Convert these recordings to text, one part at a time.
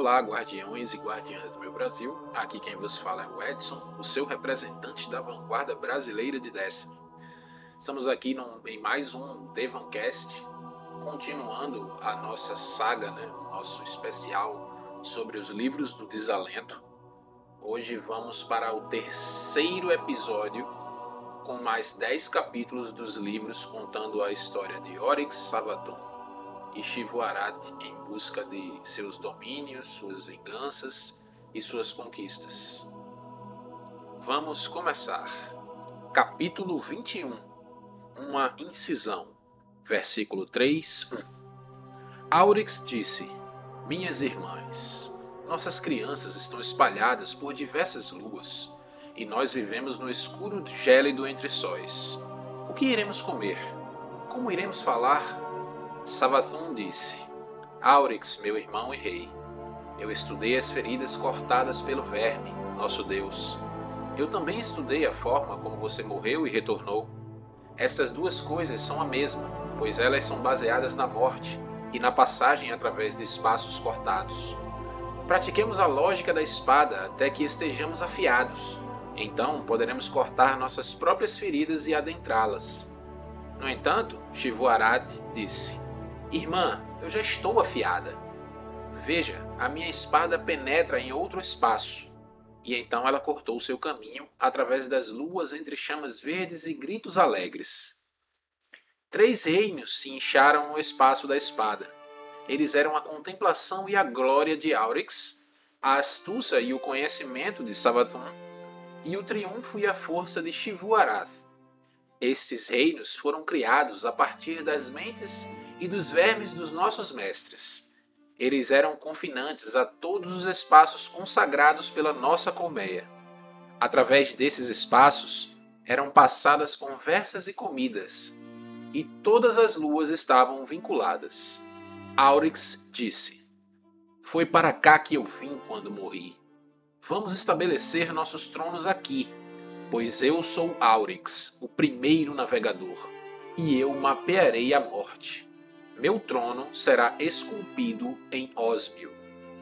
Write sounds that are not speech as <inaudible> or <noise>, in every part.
Olá, guardiões e guardiãs do meu Brasil. Aqui quem vos fala é o Edson, o seu representante da vanguarda brasileira de Destiny. Estamos aqui num, em mais um Devancast, continuando a nossa saga, né, o nosso especial sobre os livros do desalento. Hoje vamos para o terceiro episódio, com mais dez capítulos dos livros contando a história de Oryx Savathun e Shivuarat em busca de seus domínios, suas vinganças e suas conquistas. Vamos começar. Capítulo 21 Uma incisão. Versículo 3 1 Aurix disse: Minhas irmãs, nossas crianças estão espalhadas por diversas luas e nós vivemos no escuro gélido entre sóis. O que iremos comer? Como iremos falar? Savathun disse: Aurix, meu irmão e rei, eu estudei as feridas cortadas pelo verme, nosso Deus. Eu também estudei a forma como você morreu e retornou. Estas duas coisas são a mesma, pois elas são baseadas na morte e na passagem através de espaços cortados. Pratiquemos a lógica da espada até que estejamos afiados. Então poderemos cortar nossas próprias feridas e adentrá-las. No entanto, Shivuarad disse: Irmã, eu já estou afiada. Veja, a minha espada penetra em outro espaço. E então ela cortou seu caminho através das luas entre chamas verdes e gritos alegres. Três reinos se incharam no espaço da espada. Eles eram a contemplação e a glória de Aurix, a astúcia e o conhecimento de Savathun, e o triunfo e a força de Shivu-Arath. Estes reinos foram criados a partir das mentes e dos vermes dos nossos mestres. Eles eram confinantes a todos os espaços consagrados pela nossa colmeia. Através desses espaços eram passadas conversas e comidas, e todas as luas estavam vinculadas. Aurix disse: Foi para cá que eu vim quando morri. Vamos estabelecer nossos tronos aqui pois eu sou Aurix, o primeiro navegador, e eu mapearei a morte. Meu trono será esculpido em Osmio.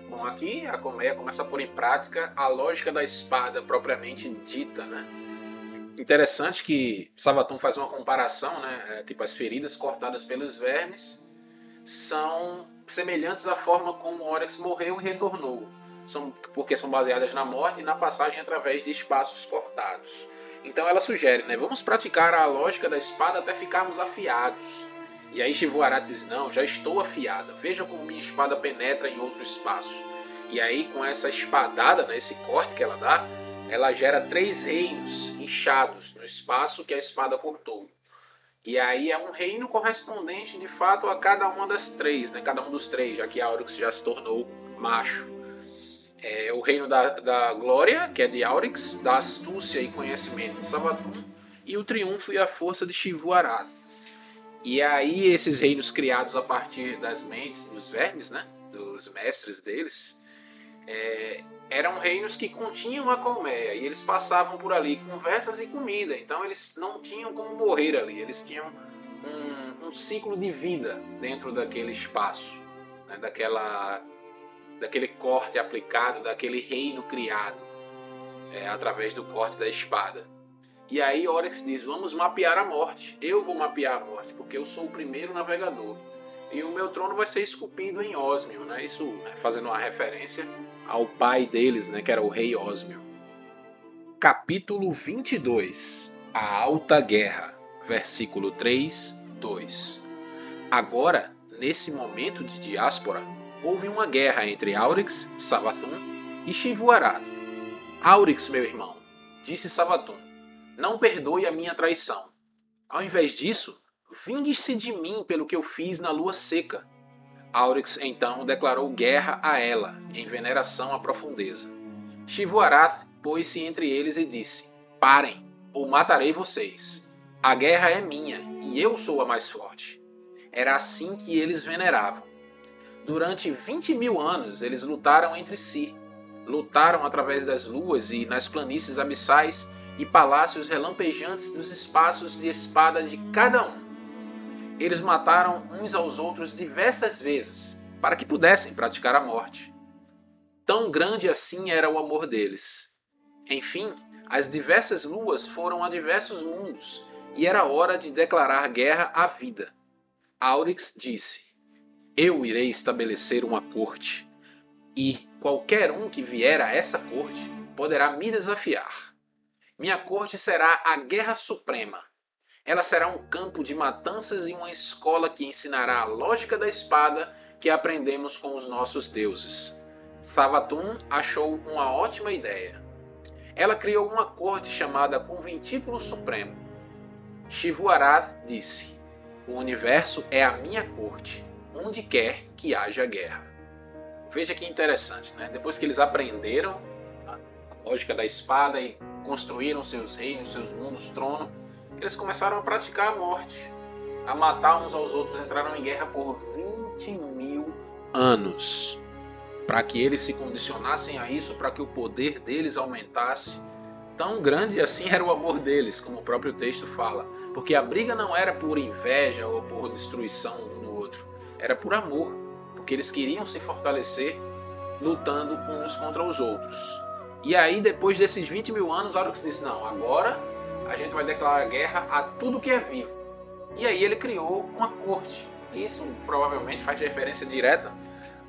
Bom, aqui a colmeia começa a pôr em prática a lógica da espada propriamente dita, né? Interessante que Savatão faz uma comparação, né? É, tipo, as feridas cortadas pelos vermes são semelhantes à forma como Oryx morreu e retornou são, porque são baseadas na morte e na passagem através de espaços cortados. Então ela sugere, né, vamos praticar a lógica da espada até ficarmos afiados. E aí Shivuara diz, não, já estou afiada, veja como minha espada penetra em outro espaço. E aí com essa espadada, né, esse corte que ela dá, ela gera três reinos inchados no espaço que a espada cortou. E aí é um reino correspondente de fato a cada uma das três, né? cada um dos três, já que Aurox já se tornou macho é, o reino da, da, glória, que é de Aurix, da astúcia e conhecimento de Savathun, e o triunfo e a força de Shivu-Arath. E aí esses reinos criados a partir das mentes dos vermes, né, dos mestres deles, é, eram reinos que continham a colmeia e eles passavam por ali conversas e comida. Então eles não tinham como morrer ali, eles tinham um, um ciclo de vida dentro daquele espaço, né, daquela daquele corte aplicado, daquele reino criado é, através do corte da espada. E aí Oryx diz: Vamos mapear a morte. Eu vou mapear a morte, porque eu sou o primeiro navegador. E o meu trono vai ser esculpido em Osmio, né? Isso né, fazendo uma referência ao pai deles, né? que era o rei Osmio. Capítulo 22 A Alta Guerra, versículo 3, 2 Agora, nesse momento de diáspora, houve uma guerra entre Aurix, Savathun e Shivuarath. Aurix, meu irmão, disse Savathun, não perdoe a minha traição. Ao invés disso, vingue-se de mim pelo que eu fiz na lua seca. Aurix então declarou guerra a ela, em veneração à profundeza. Shivuarath pôs-se entre eles e disse: Parem, ou matarei vocês. A guerra é minha e eu sou a mais forte. Era assim que eles veneravam. Durante 20 mil anos, eles lutaram entre si. Lutaram através das luas e nas planícies abissais e palácios relampejantes dos espaços de espada de cada um. Eles mataram uns aos outros diversas vezes, para que pudessem praticar a morte. Tão grande assim era o amor deles. Enfim, as diversas luas foram a diversos mundos, e era hora de declarar guerra à vida. Aurix disse: Eu irei estabelecer uma corte, e qualquer um que vier a essa corte poderá me desafiar. Minha corte será a guerra suprema. Ela será um campo de matanças e uma escola que ensinará a lógica da espada que aprendemos com os nossos deuses. Thavatum achou uma ótima ideia. Ela criou uma corte chamada Conventículo Supremo. Shivuarath disse: O universo é a minha corte, onde quer que haja guerra. Veja que interessante, né? Depois que eles aprenderam a lógica da espada e construíram seus reinos, seus mundos, trono, eles começaram a praticar a morte, a matar uns aos outros, entraram em guerra por 20 mil anos, para que eles se condicionassem a isso, para que o poder deles aumentasse. Tão grande assim era o amor deles, como o próprio texto fala, porque a briga não era por inveja ou por destruição era por amor, porque eles queriam se fortalecer lutando uns contra os outros. E aí, depois desses 20 mil anos, Oryx disse: Não, agora a gente vai declarar guerra a tudo que é vivo. E aí ele criou uma corte. Isso provavelmente faz referência direta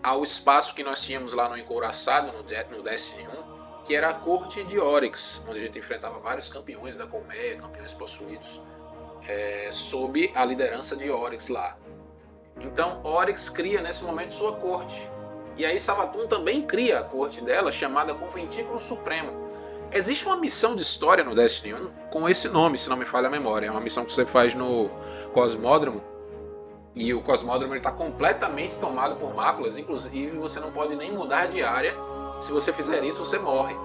ao espaço que nós tínhamos lá no Encouraçado, no Destiny 1, que era a corte de Oryx, onde a gente enfrentava vários campeões da colmeia, campeões possuídos, é, sob a liderança de Oryx lá. Então Oryx cria nesse momento sua corte. E aí Savatun também cria a corte dela, chamada Conventículo Supremo. Existe uma missão de história no Destiny 1 com esse nome, se não me falha a memória. É uma missão que você faz no Cosmódromo. E o Cosmódromo está completamente tomado por máculas. Inclusive, você não pode nem mudar de área. Se você fizer isso, você morre.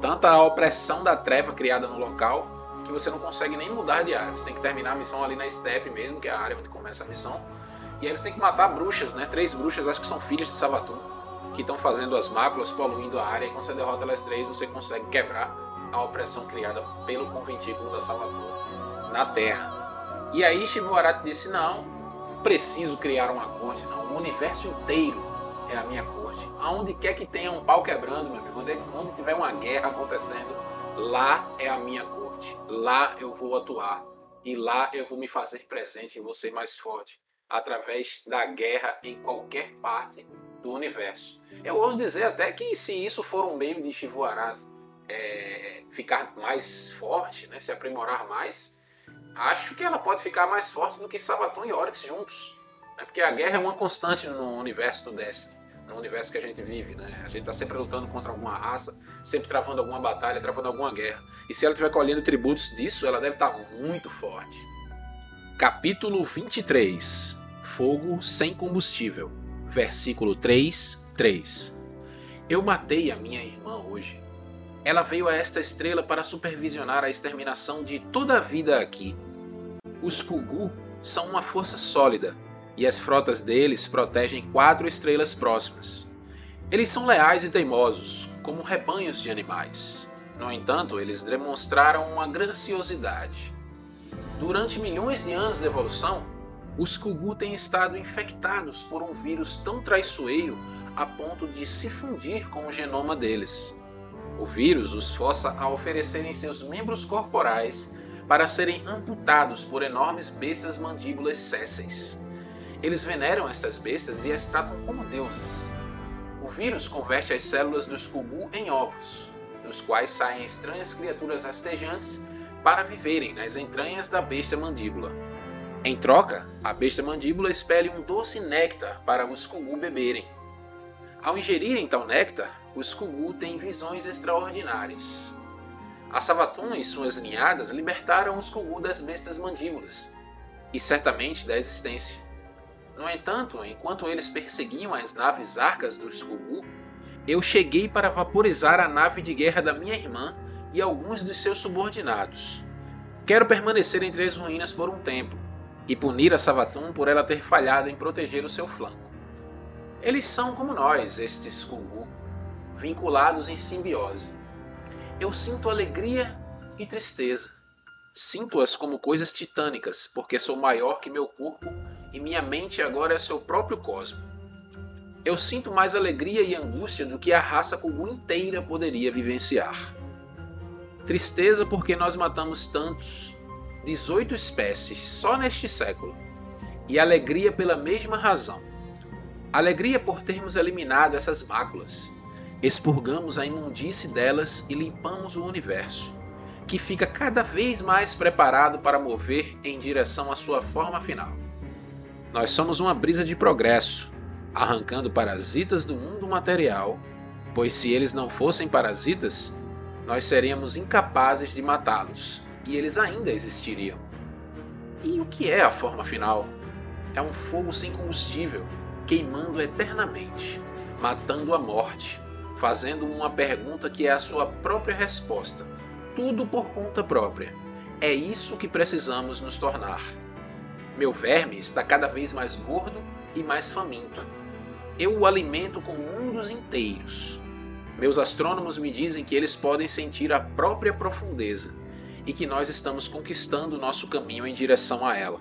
Tanta a opressão da treva criada no local que você não consegue nem mudar de área. Você tem que terminar a missão ali na steppe mesmo, que é a área onde começa a missão e aí você tem que matar bruxas, né? Três bruxas, acho que são filhas de Savatun, que estão fazendo as máculas, poluindo a área. E quando você derrota elas três, você consegue quebrar a opressão criada pelo conventículo da Savatun na Terra. E aí Shivuarat disse: Não, preciso criar uma corte, não. O universo inteiro é a minha corte. Aonde quer que tenha um pau quebrando, meu amigo, onde, onde tiver uma guerra acontecendo, lá é a minha corte. Lá eu vou atuar. E lá eu vou me fazer presente e vou ser mais forte através da guerra em qualquer parte do universo. Eu ouso dizer até que se isso for um meio de Shivuaraz é, ficar mais forte, né, se aprimorar mais, acho que ela pode ficar mais forte do que Sabaton e Oryx juntos. Né, porque a guerra é uma constante no universo do Destiny, no universo que a gente vive. Né? A gente está sempre lutando contra alguma raça, sempre travando alguma batalha, travando alguma guerra. E se ela estiver colhendo tributos disso, ela deve estar tá muito forte. Capítulo 23 Fogo sem combustível. Versículo 3, 3. Eu matei a minha irmã hoje. Ela veio a esta estrela para supervisionar a exterminação de toda a vida aqui. Os Kugu são uma força sólida e as frotas deles protegem quatro estrelas próximas. Eles são leais e teimosos, como rebanhos de animais. No entanto, eles demonstraram uma graciosidade. Durante milhões de anos de evolução, os Kugu têm estado infectados por um vírus tão traiçoeiro a ponto de se fundir com o genoma deles. O vírus os força a oferecerem seus membros corporais para serem amputados por enormes bestas mandíbulas sésseis. Eles veneram estas bestas e as tratam como deuses. O vírus converte as células dos Kugu em ovos, dos quais saem estranhas criaturas rastejantes para viverem nas entranhas da besta mandíbula. Em troca, a besta mandíbula expele um doce néctar para os Kugu beberem. Ao ingerirem tal néctar, os Kugu têm visões extraordinárias. A Savatun e suas ninhadas libertaram os Kugu das bestas mandíbulas, e certamente da existência. No entanto, enquanto eles perseguiam as naves arcas dos Kugu, eu cheguei para vaporizar a nave de guerra da minha irmã e alguns dos seus subordinados. Quero permanecer entre as ruínas por um tempo, e punir a Savatun por ela ter falhado em proteger o seu flanco. Eles são como nós, estes Kungu, vinculados em simbiose. Eu sinto alegria e tristeza. Sinto-as como coisas titânicas, porque sou maior que meu corpo e minha mente agora é seu próprio cosmo. eu sinto mais alegria e angústia do que a raça comum inteira poderia vivenciar. Tristeza porque nós matamos tantos, 18 espécies só neste século, e alegria pela mesma razão. Alegria por termos eliminado essas máculas, expurgamos a imundície delas e limpamos o universo, que fica cada vez mais preparado para mover em direção à sua forma final. Nós somos uma brisa de progresso, arrancando parasitas do mundo material, pois se eles não fossem parasitas, nós seríamos incapazes de matá-los e eles ainda existiriam. E o que é a forma final? É um fogo sem combustível, queimando eternamente, matando a morte, fazendo uma pergunta que é a sua própria resposta, tudo por conta própria. É isso que precisamos nos tornar. Meu verme está cada vez mais gordo e mais faminto. Eu o alimento com mundos inteiros. Meus astrônomos me dizem que eles podem sentir a própria profundeza e que nós estamos conquistando o nosso caminho em direção a ela.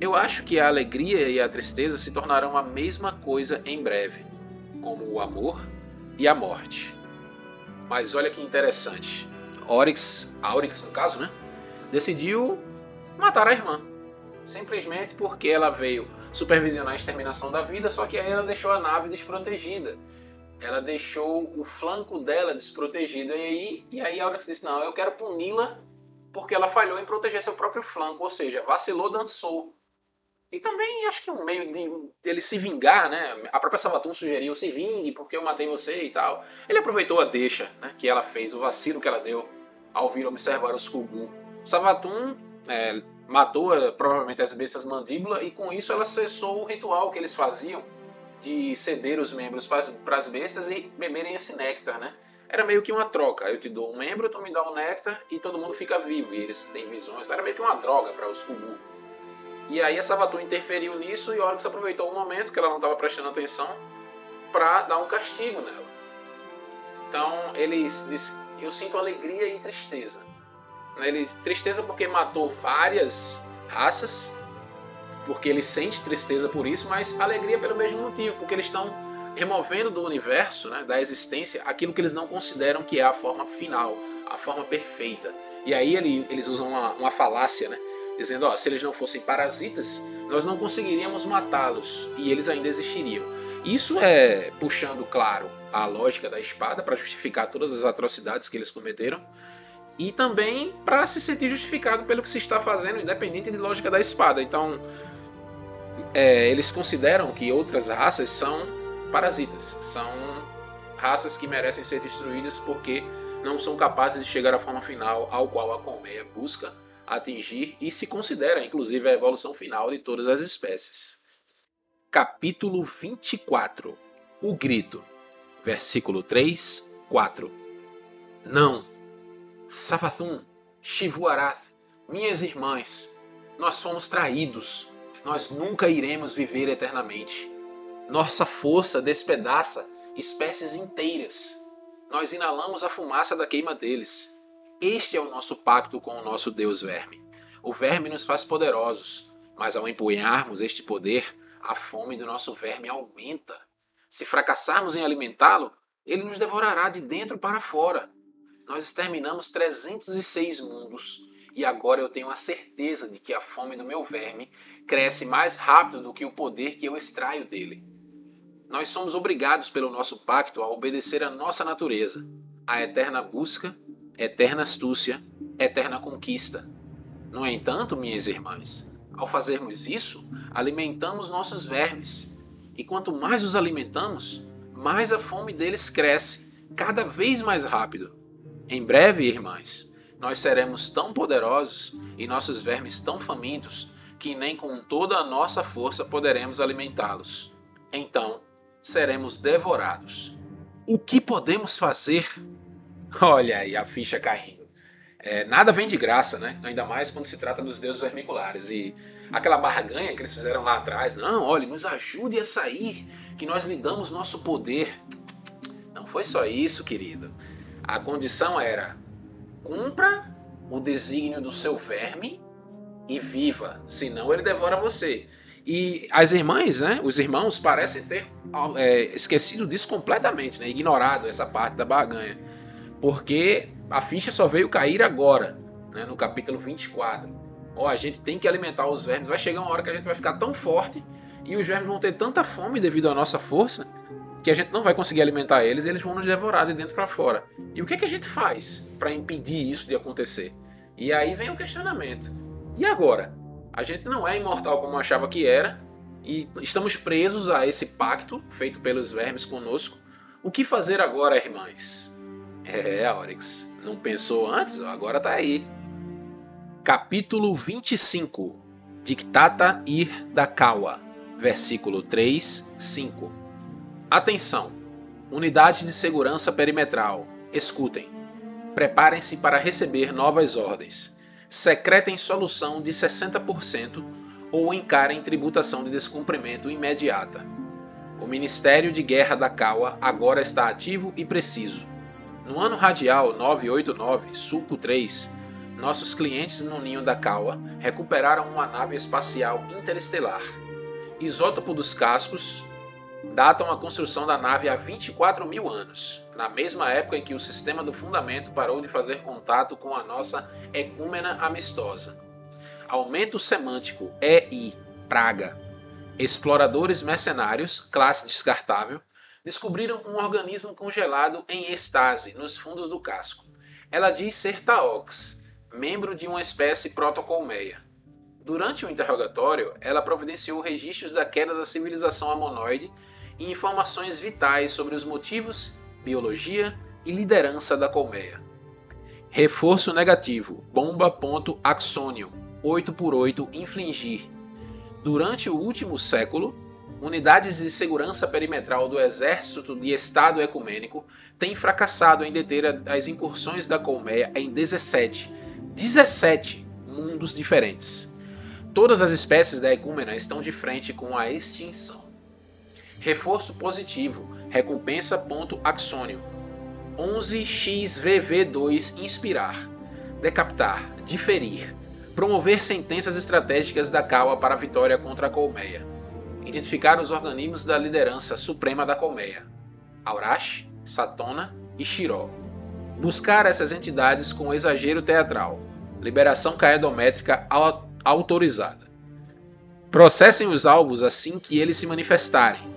Eu acho que a alegria e a tristeza se tornarão a mesma coisa em breve, como o amor e a morte. Mas olha que interessante. Oryx, Aurix no caso, né? Decidiu matar a irmã. Simplesmente porque ela veio supervisionar a exterminação da vida, só que aí ela deixou a nave desprotegida. Ela deixou o flanco dela desprotegido. E aí, e aí Aurix disse: Não, eu quero puni-la porque ela falhou em proteger seu próprio flanco, ou seja, vacilou, dançou. E também acho que um meio de ele se vingar, né? A própria Savatun sugeriu se vingue porque eu matei você e tal. Ele aproveitou a deixa né, que ela fez, o vacilo que ela deu ao vir observar os Kugu. Savatun é, matou é, provavelmente as bestas mandíbula e com isso ela cessou o ritual que eles faziam de ceder os membros para as bestas e beberem esse néctar, né? Era meio que uma troca. Eu te dou um membro, tu me dá um néctar e todo mundo fica vivo e eles têm visões. Era meio que uma droga para os Kugu. E aí a Savatun interferiu nisso e Oryx aproveitou o momento que ela não estava prestando atenção para dar um castigo nela. Então ele diz: Eu sinto alegria e tristeza. Ele, tristeza porque matou várias raças, porque ele sente tristeza por isso, mas alegria pelo mesmo motivo, porque eles estão removendo do universo, né, da existência, aquilo que eles não consideram que é a forma final, a forma perfeita. E aí ele, eles usam uma, uma falácia, né? dizendo: ó, se eles não fossem parasitas, nós não conseguiríamos matá-los e eles ainda existiriam. Isso é puxando, claro, a lógica da espada para justificar todas as atrocidades que eles cometeram e também para se sentir justificado pelo que se está fazendo, independente de lógica da espada. Então, é, eles consideram que outras raças são parasitas, são raças que merecem ser destruídas porque não são capazes de chegar à forma final ao qual a colmeia busca atingir e se considera inclusive a evolução final de todas as espécies. Capítulo 24 O Grito, versículo 3, 4 Não, Savathun, Shivuarath, minhas irmãs, nós fomos traídos, nós nunca iremos viver eternamente. Nossa força despedaça espécies inteiras. Nós inalamos a fumaça da queima deles. Este é o nosso pacto com o nosso Deus Verme. O verme nos faz poderosos, mas ao empunharmos este poder, a fome do nosso verme aumenta. Se fracassarmos em alimentá-lo, ele nos devorará de dentro para fora. Nós exterminamos 306 mundos e agora eu tenho a certeza de que a fome do meu verme cresce mais rápido do que o poder que eu extraio dele. Nós somos obrigados pelo nosso pacto a obedecer à nossa natureza, à eterna busca eterna astúcia, eterna conquista. No entanto, minhas irmãs, ao fazermos isso, alimentamos nossos vermes. E quanto mais os alimentamos, mais a fome deles cresce, cada vez mais rápido. Em breve, irmãs, nós seremos tão poderosos e nossos vermes tão famintos que nem com toda a nossa força poderemos alimentá-los. Então, seremos devorados. O que podemos fazer <laughs> Olha aí a ficha caindo. É, nada vem de graça, né? Ainda mais quando se trata dos deuses vermiculares. E aquela barganha que eles fizeram lá atrás, não, olha, nos ajude a sair, que nós lhe damos nosso poder. Não foi só isso, querido. A condição era: cumpra o desígnio do seu verme e viva, senão ele devora você. E as irmãs, né, os irmãos parecem ter é, esquecido disso completamente, né, ignorado essa parte da barganha. Porque a ficha só veio cair agora, né, no capítulo 24. Ó, a gente tem que alimentar os vermes. Vai chegar uma hora que a gente vai ficar tão forte e os vermes vão ter tanta fome devido à nossa força que a gente não vai conseguir alimentar eles e eles vão nos devorar de dentro para fora. E o que, é que a gente faz para impedir isso de acontecer? E aí vem o questionamento. E agora? A gente não é imortal como achava que era e estamos presos a esse pacto feito pelos vermes conosco. O que fazer agora, irmãs? É, Oryx, não pensou antes? Agora tá aí. Capítulo 25 Dictata Ir da Kawa, versículo 3, 5. Atenção! Unidade de segurança perimetral, escutem. Preparem-se para receber novas ordens secretem solução de 60% ou encarem tributação de descumprimento imediata. O Ministério de Guerra da CAUA agora está ativo e preciso. No ano radial 989, Sulco 3, nossos clientes no ninho da CAUA recuperaram uma nave espacial interestelar. Isótopo dos cascos datam a construção da nave há 24 mil anos, na mesma época em que o sistema do fundamento parou de fazer contato com a nossa ecúmena amistosa. Aumento semântico EI, Praga. Exploradores mercenários, classe descartável, descobriram um organismo congelado em estase nos fundos do casco. Ela diz ser Taox, membro de uma espécie protocolmeia. Durante o interrogatório, ela providenciou registros da queda da civilização amonoide e informações vitais sobre os motivos, biologia e liderança da colmeia. Reforço negativo: bomba ponto axônio 8x8 infligir. Durante o último século, unidades de segurança perimetral do Exército de Estado Ecumênico têm fracassado em deter as incursões da colmeia em 17, 17 mundos diferentes. Todas as espécies da ecúmena estão de frente com a extinção. Reforço positivo. Recompensa ponto axônio. 11xVV2 Inspirar. Decapitar. Diferir. Promover sentenças estratégicas da CAUA para a vitória contra a colmeia. Identificar os organismos da liderança suprema da colmeia. Aurash, Satona e Shiró. Buscar essas entidades com exagero teatral. Liberação caedométrica autorizada. Processem os alvos assim que eles se manifestarem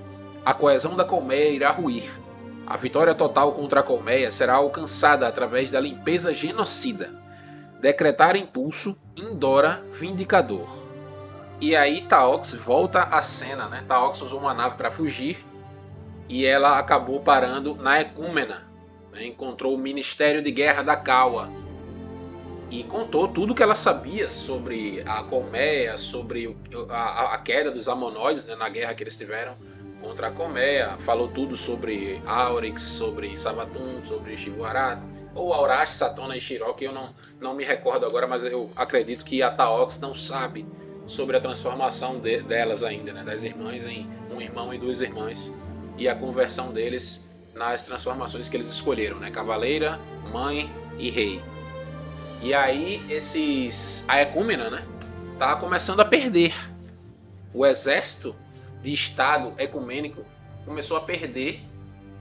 a coesão da colmeia irá ruir. A vitória total contra a colmeia será alcançada através da limpeza genocida. Decretar impulso, indora, vindicador. E aí Taox volta à cena, né? Taox usou uma nave para fugir e ela acabou parando na Ecúmena. Né? Encontrou o Ministério de Guerra da Kawa e contou tudo que ela sabia sobre a colmeia, sobre a, a queda dos Amonoides né? na guerra que eles tiveram contra a Colmeia, falou tudo sobre Aurix, sobre Savatun, sobre Shibuarat, ou Aurash, Satona e Shiro, que eu não, não me recordo agora, mas eu acredito que a Taox não sabe sobre a transformação de, delas ainda, né, das irmãs em um irmão e duas irmãs, e a conversão deles nas transformações que eles escolheram, né, cavaleira, mãe e rei. E aí esses a Ecúmena, né, tá começando a perder. O exército de Estado ecumênico começou a perder,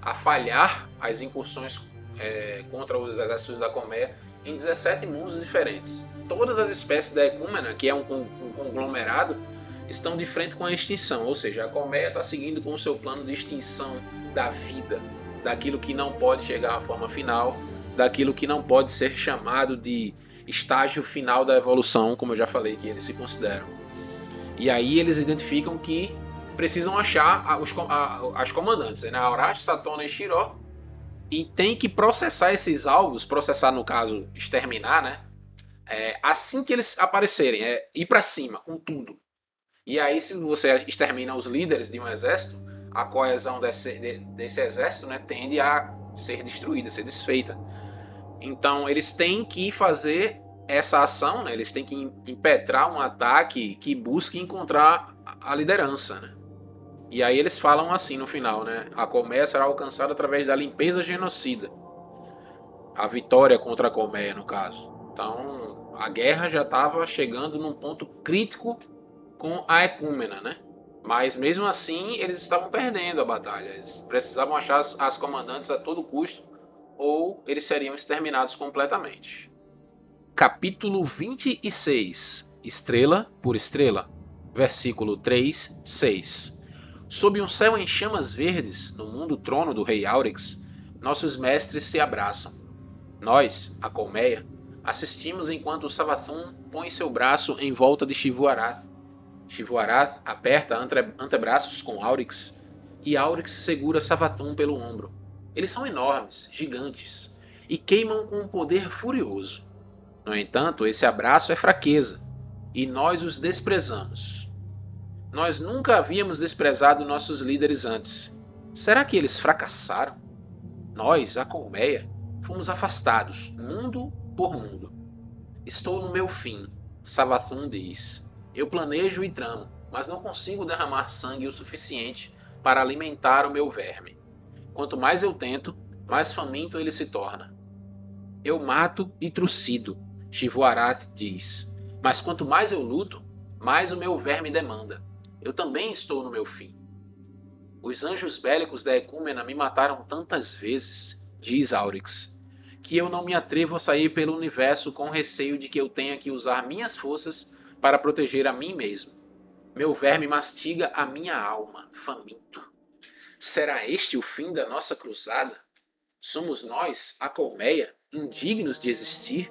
a falhar as incursões é, contra os exércitos da Colmeia em 17 mundos diferentes. Todas as espécies da Ecúmena, que é um, um, um conglomerado, estão de frente com a extinção, ou seja, a Colmeia está seguindo com o seu plano de extinção da vida, daquilo que não pode chegar à forma final, daquilo que não pode ser chamado de estágio final da evolução, como eu já falei que eles se consideram. E aí eles identificam que precisam achar os, as comandantes, né? Aurash, Satona e Shiró, e tem que processar esses alvos, processar no caso, exterminar, né? É, assim que eles aparecerem, é ir para cima com tudo. E aí, se você extermina os líderes de um exército, a coesão desse, de, desse exército né, tende a ser destruída, ser desfeita. Então, eles têm que fazer essa ação, né, eles têm que impetrar um ataque que busque encontrar a liderança. Né? E aí eles falam assim no final, né? A colmeia será alcançada através da limpeza genocida. A vitória contra a colmeia, no caso. Então, a guerra já estava chegando num ponto crítico com a ecúmena, né? Mas mesmo assim, eles estavam perdendo a batalha. Eles precisavam achar as, as comandantes a todo custo, ou eles seriam exterminados completamente. Capítulo 26 Estrela por Estrela, versículo 3, 6 Sob um céu em chamas verdes, no mundo trono do rei Aurex, nossos mestres se abraçam. Nós, a colmeia, assistimos enquanto Savathun põe seu braço em volta de Shivuarath Shivuarath aperta antebraços com Aurix e Aurix segura Savathun pelo ombro. Eles são enormes, gigantes, e queimam com um poder furioso. No entanto, esse abraço é fraqueza, e nós os desprezamos. Nós nunca havíamos desprezado nossos líderes antes. Será que eles fracassaram? Nós, a colmeia, fomos afastados, mundo por mundo. Estou no meu fim, Savathun diz. Eu planejo e tramo, mas não consigo derramar sangue o suficiente para alimentar o meu verme. Quanto mais eu tento, mais faminto ele se torna. Eu mato e trucido, Shivuarath diz, mas quanto mais eu luto, mais o meu verme demanda. Eu também estou no meu fim. Os anjos bélicos da Ecúmena me mataram tantas vezes, diz Aurix, que eu não me atrevo a sair pelo universo com receio de que eu tenha que usar minhas forças para proteger a mim mesmo. Meu verme mastiga a minha alma, faminto. Será este o fim da nossa cruzada? Somos nós, a colmeia, indignos de existir?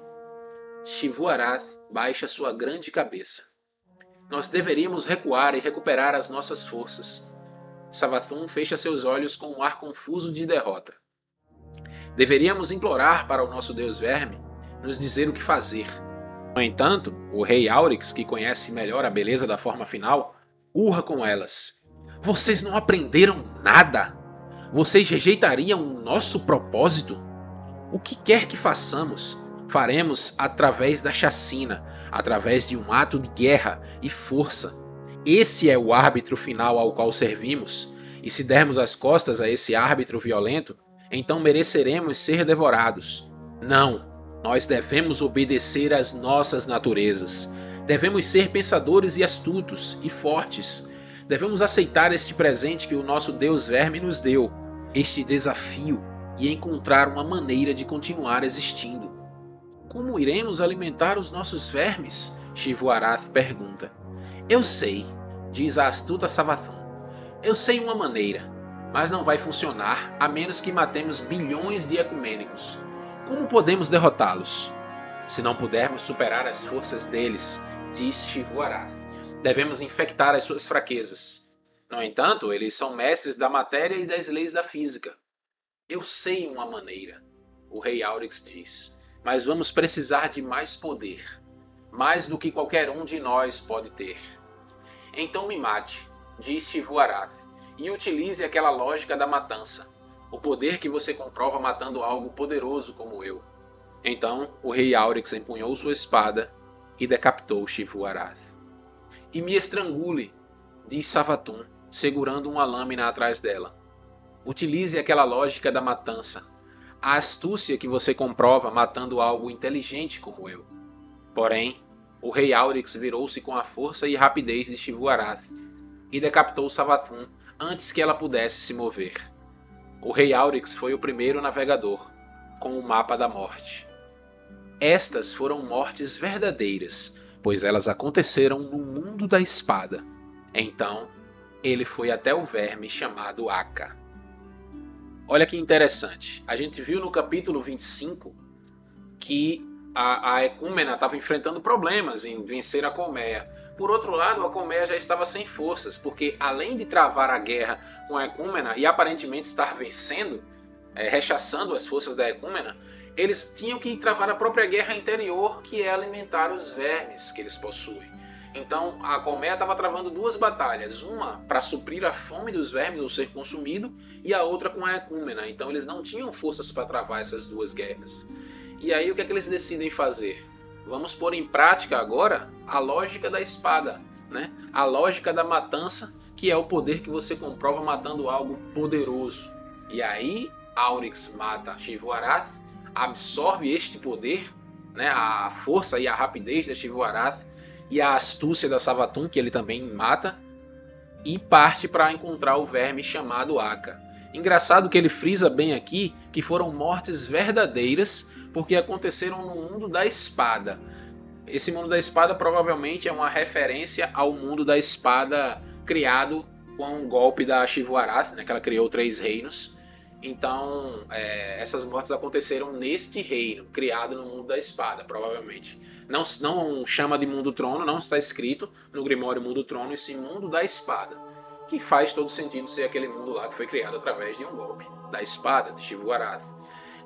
Shivuarath baixa sua grande cabeça. Nós deveríamos recuar e recuperar as nossas forças. Savathun fecha seus olhos com um ar confuso de derrota. Deveríamos implorar para o nosso Deus Verme nos dizer o que fazer no entanto, o rei Aurix, que conhece melhor a beleza da forma final, urra com elas. Vocês não aprenderam nada? Vocês rejeitariam o nosso propósito? O que quer que façamos, faremos através da chacina, através de um ato de guerra e força. Esse é o árbitro final ao qual servimos, e se dermos as costas a esse árbitro violento, então mereceremos ser devorados. Não, nós devemos obedecer às nossas naturezas. Devemos ser pensadores e astutos e fortes. Devemos aceitar este presente que o nosso Deus Verme nos deu, este desafio, e encontrar uma maneira de continuar existindo. Como iremos alimentar os nossos vermes? Shivuarath pergunta. Eu sei, diz a astuta Savathun. Eu sei uma maneira, mas não vai funcionar a menos que matemos bilhões de ecumênicos. Como podemos derrotá-los? Se não pudermos superar as forças deles, diz Shivuarath, devemos infectar as suas fraquezas. No entanto, eles são mestres da matéria e das leis da física. Eu sei uma maneira, o rei Aurix diz, mas vamos precisar de mais poder, mais do que qualquer um de nós pode ter. Então me mate, diz Shivuarath, e utilize aquela lógica da matança o poder que você comprova matando algo poderoso como eu. Então o rei Aurex empunhou sua espada e decapitou Shivu-Arath. E me estrangule, diz Savatun, segurando uma lâmina atrás dela. Utilize aquela lógica da matança, a astúcia que você comprova matando algo inteligente como eu. Porém, o rei Aurex virou-se com a força e rapidez de Shivu-Arath e decapitou Savatun antes que ela pudesse se mover. O rei Aurix foi o primeiro navegador, com o mapa da morte. Estas foram mortes verdadeiras, pois elas aconteceram no mundo da espada. Então, ele foi até o verme chamado Aka. Olha que interessante. A gente viu no capítulo 25 que a, a Ecúmena estava enfrentando problemas em vencer a Colmeia. Por outro lado, a Colmeia já estava sem forças, porque além de travar a guerra com a Ecúmena e aparentemente estar vencendo, é, rechaçando as forças da Ecúmena, eles tinham que travar a própria guerra interior, que é alimentar os vermes que eles possuem. Então a Colmeia estava travando duas batalhas, uma para suprir a fome dos vermes ou ser consumido, e a outra com a Ecúmena. Então eles não tinham forças para travar essas duas guerras. E aí o que é que eles decidem fazer? Vamos pôr em prática agora a lógica da espada, né? a lógica da matança, que é o poder que você comprova matando algo poderoso. E aí Aurix mata Shivuarath, absorve este poder, né? a força e a rapidez da Shivuarath e a astúcia da Savatun, que ele também mata. e parte para encontrar o verme chamado Aka. Engraçado que ele frisa bem aqui que foram mortes verdadeiras porque aconteceram no mundo da espada. Esse mundo da espada provavelmente é uma referência ao mundo da espada criado com o golpe da Shivuarath, né, que ela criou três reinos. Então, é, essas mortes aconteceram neste reino, criado no mundo da espada, provavelmente. Não, não chama de mundo trono, não está escrito no Grimório Mundo Trono, e sim mundo da espada. Que faz todo sentido ser aquele mundo lá que foi criado através de um golpe da espada, de Shivuarath.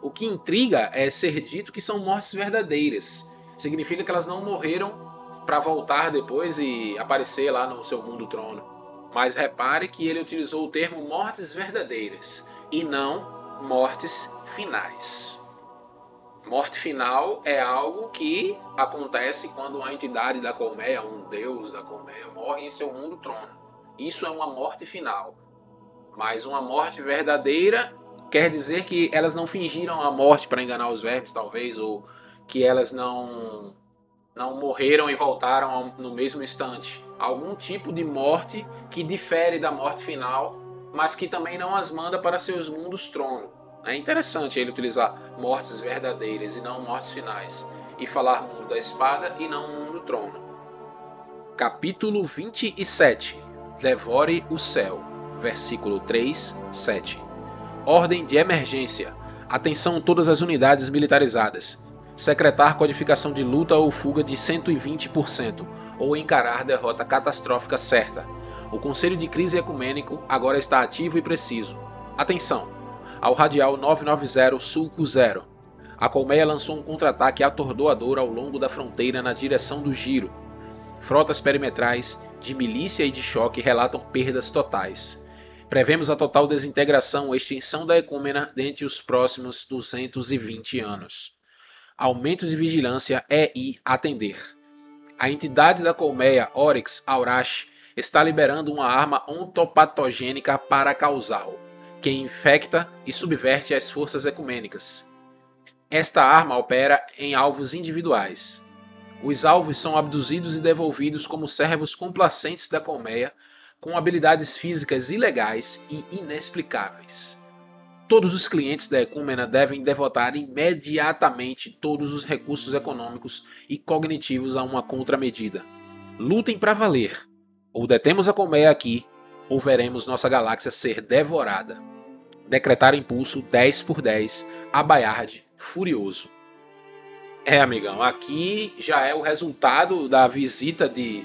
O que intriga é ser dito que são mortes verdadeiras. Significa que elas não morreram para voltar depois e aparecer lá no seu mundo trono. Mas repare que ele utilizou o termo mortes verdadeiras e não mortes finais. Morte final é algo que acontece quando uma entidade da colmeia, um deus da colmeia, morre em seu mundo trono. Isso é uma morte final. Mas uma morte verdadeira quer dizer que elas não fingiram a morte para enganar os vermes, talvez, ou que elas não não morreram e voltaram no mesmo instante. Algum tipo de morte que difere da morte final, mas que também não as manda para seus mundos trono. É interessante ele utilizar mortes verdadeiras e não mortes finais, e falar mundo da espada e não mundo trono. Capítulo 27 Devore o céu, versículo 3, 7. Ordem de emergência. Atenção todas as unidades militarizadas secretar codificação de luta ou fuga de 120%, ou encarar derrota catastrófica certa. O Conselho de Crise Ecumênico agora está ativo e preciso. Atenção! Ao radial 990 Sulco 0. A colmeia lançou um contra-ataque atordoador ao longo da fronteira na direção do giro. Frotas perimetrais, de milícia e de choque relatam perdas totais. Prevemos a total desintegração ou extinção da Ecumena dentre os próximos 220 anos. Aumento de vigilância é e atender. A entidade da colmeia Oryx Aurash está liberando uma arma ontopatogênica para causal, que infecta e subverte as forças ecumênicas. Esta arma opera em alvos individuais. Os alvos são abduzidos e devolvidos como servos complacentes da colmeia, com habilidades físicas ilegais e inexplicáveis. Todos os clientes da Ecumena devem devotar imediatamente todos os recursos econômicos e cognitivos a uma contramedida. Lutem para valer. Ou detemos a colmeia aqui, ou veremos nossa galáxia ser devorada. Decretar impulso 10 por 10 a Bayard furioso. É, amigão, aqui já é o resultado da visita de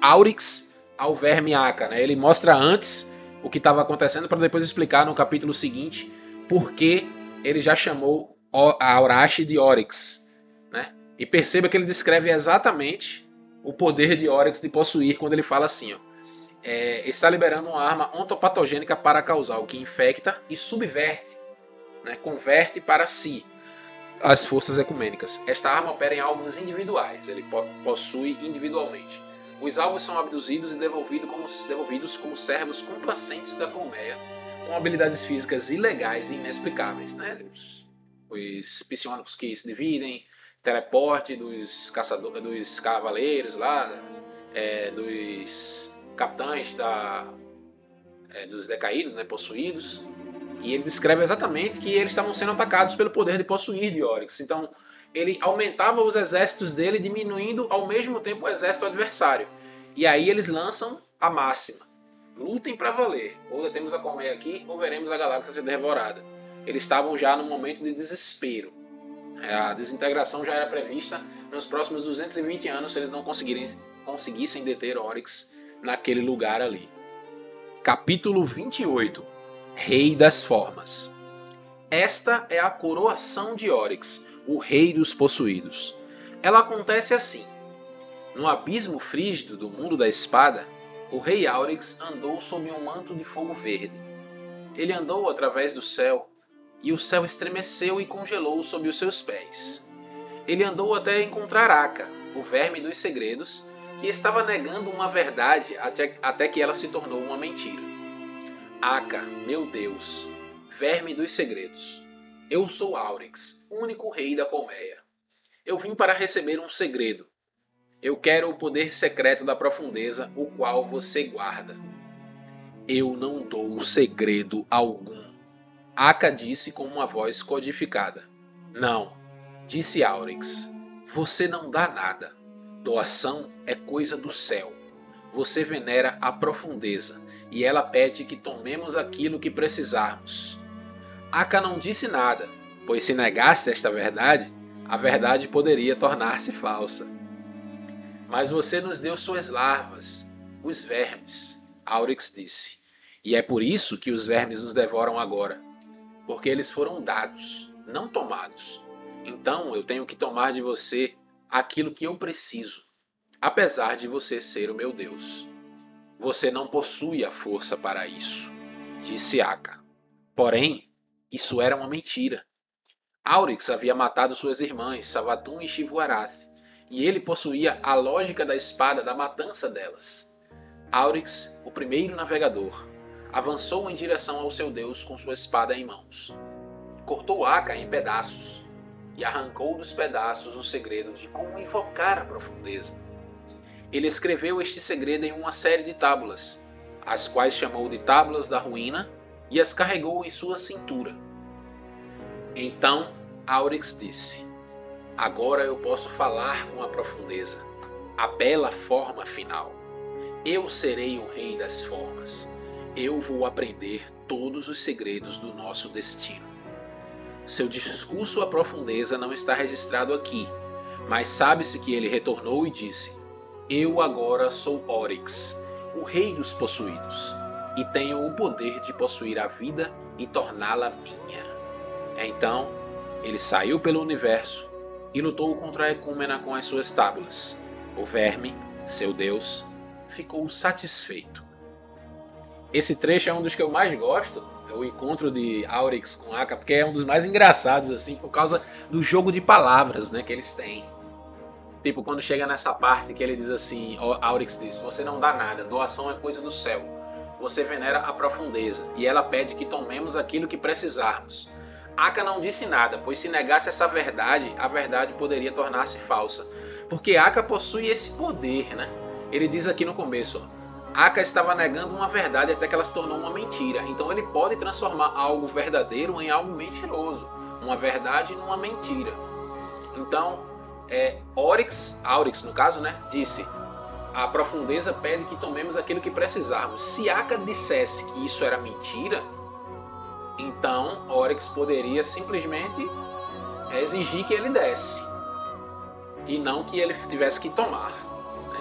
Aurix ao Verme Aka. Né? Ele mostra antes o que estava acontecendo para depois explicar no capítulo seguinte por que ele já chamou a Aurashi de Oryx. Né? E perceba que ele descreve exatamente o poder de Oryx de possuir quando ele fala assim: ó, é, está liberando uma arma ontopatogênica para causar o que infecta e subverte, né, converte para si as forças ecumênicas. Esta arma opera em alvos individuais, ele possui individualmente. Os alvos são abduzidos e devolvidos como, devolvidos como servos complacentes da colmeia, com habilidades físicas ilegais e inexplicáveis. Né? Os, os psionicos que se dividem, teleporte dos caçadores, dos cavaleiros lá, é, dos capitães da, é, dos decaídos, né, possuídos. E ele descreve exatamente que eles estavam sendo atacados pelo poder de possuir de Oryx. Então, ele aumentava os exércitos dele, diminuindo ao mesmo tempo o exército adversário. E aí eles lançam a máxima: lutem para valer. Ou detemos a colmeia aqui, ou veremos a galáxia ser devorada. Eles estavam já no momento de desespero. A desintegração já era prevista nos próximos 220 anos se eles não conseguirem, conseguissem deter Oryx naquele lugar ali. Capítulo 28 Rei das Formas Esta é a coroação de Oryx, o rei dos possuídos. Ela acontece assim: no abismo frígido do mundo da espada, o rei Aurix andou sob um manto de fogo verde. Ele andou através do céu, e o céu estremeceu e congelou sob os seus pés. Ele andou até encontrar Aka, o verme dos segredos, que estava negando uma verdade até, até que ela se tornou uma mentira. Aka, meu Deus, verme dos segredos. Eu sou Aurix, único rei da colmeia. Eu vim para receber um segredo. Eu quero o poder secreto da profundeza, o qual você guarda. Eu não dou segredo algum. Aka disse com uma voz codificada. Não, disse Aurex. Você não dá nada. Doação é coisa do céu. Você venera a profundeza e ela pede que tomemos aquilo que precisarmos. Aka não disse nada, pois se negasse esta verdade, a verdade poderia tornar-se falsa. Mas você nos deu suas larvas, os vermes, Aurex disse. E é por isso que os vermes nos devoram agora, porque eles foram dados, não tomados. Então eu tenho que tomar de você aquilo que eu preciso, apesar de você ser o meu Deus. Você não possui a força para isso, disse Aka. Porém, isso era uma mentira. Aurix havia matado suas irmãs, Savatun e Shivuarath, e ele possuía a lógica da espada da matança delas. Aurix, o primeiro navegador, avançou em direção ao seu deus com sua espada em mãos. Cortou Aka em pedaços e arrancou dos pedaços o segredo de como invocar a profundeza. Ele escreveu este segredo em uma série de tábulas, as quais chamou de Tábulas da Ruína e as carregou em sua cintura. Então Aurix disse: Agora eu posso falar com a profundeza, a bela forma final. Eu serei o rei das formas. Eu vou aprender todos os segredos do nosso destino. Seu discurso à profundeza não está registrado aqui, mas sabe-se que ele retornou e disse: Eu agora sou Oryx, o rei dos possuídos, e tenho o poder de possuir a vida e torná-la minha. Então, ele saiu pelo universo e lutou contra a Ecúmena com as suas tábuas. O verme, seu deus, ficou satisfeito. Esse trecho é um dos que eu mais gosto, é o encontro de Aurix com Aka, porque é um dos mais engraçados assim, por causa do jogo de palavras, né, que eles têm. Tipo, quando chega nessa parte que ele diz assim, Aurix diz: "Você não dá nada, doação é coisa do céu. Você venera a profundeza, e ela pede que tomemos aquilo que precisarmos." Aka não disse nada, pois se negasse essa verdade, a verdade poderia tornar-se falsa. Porque Aka possui esse poder, né? Ele diz aqui no começo, ó, Aka estava negando uma verdade até que ela se tornou uma mentira. Então ele pode transformar algo verdadeiro em algo mentiroso, uma verdade numa mentira. Então, é, Oryx, Aurix no caso, né, disse: a profundeza pede que tomemos aquilo que precisarmos. Se Aka dissesse que isso era mentira, então, Oryx poderia simplesmente exigir que ele desse e não que ele tivesse que tomar.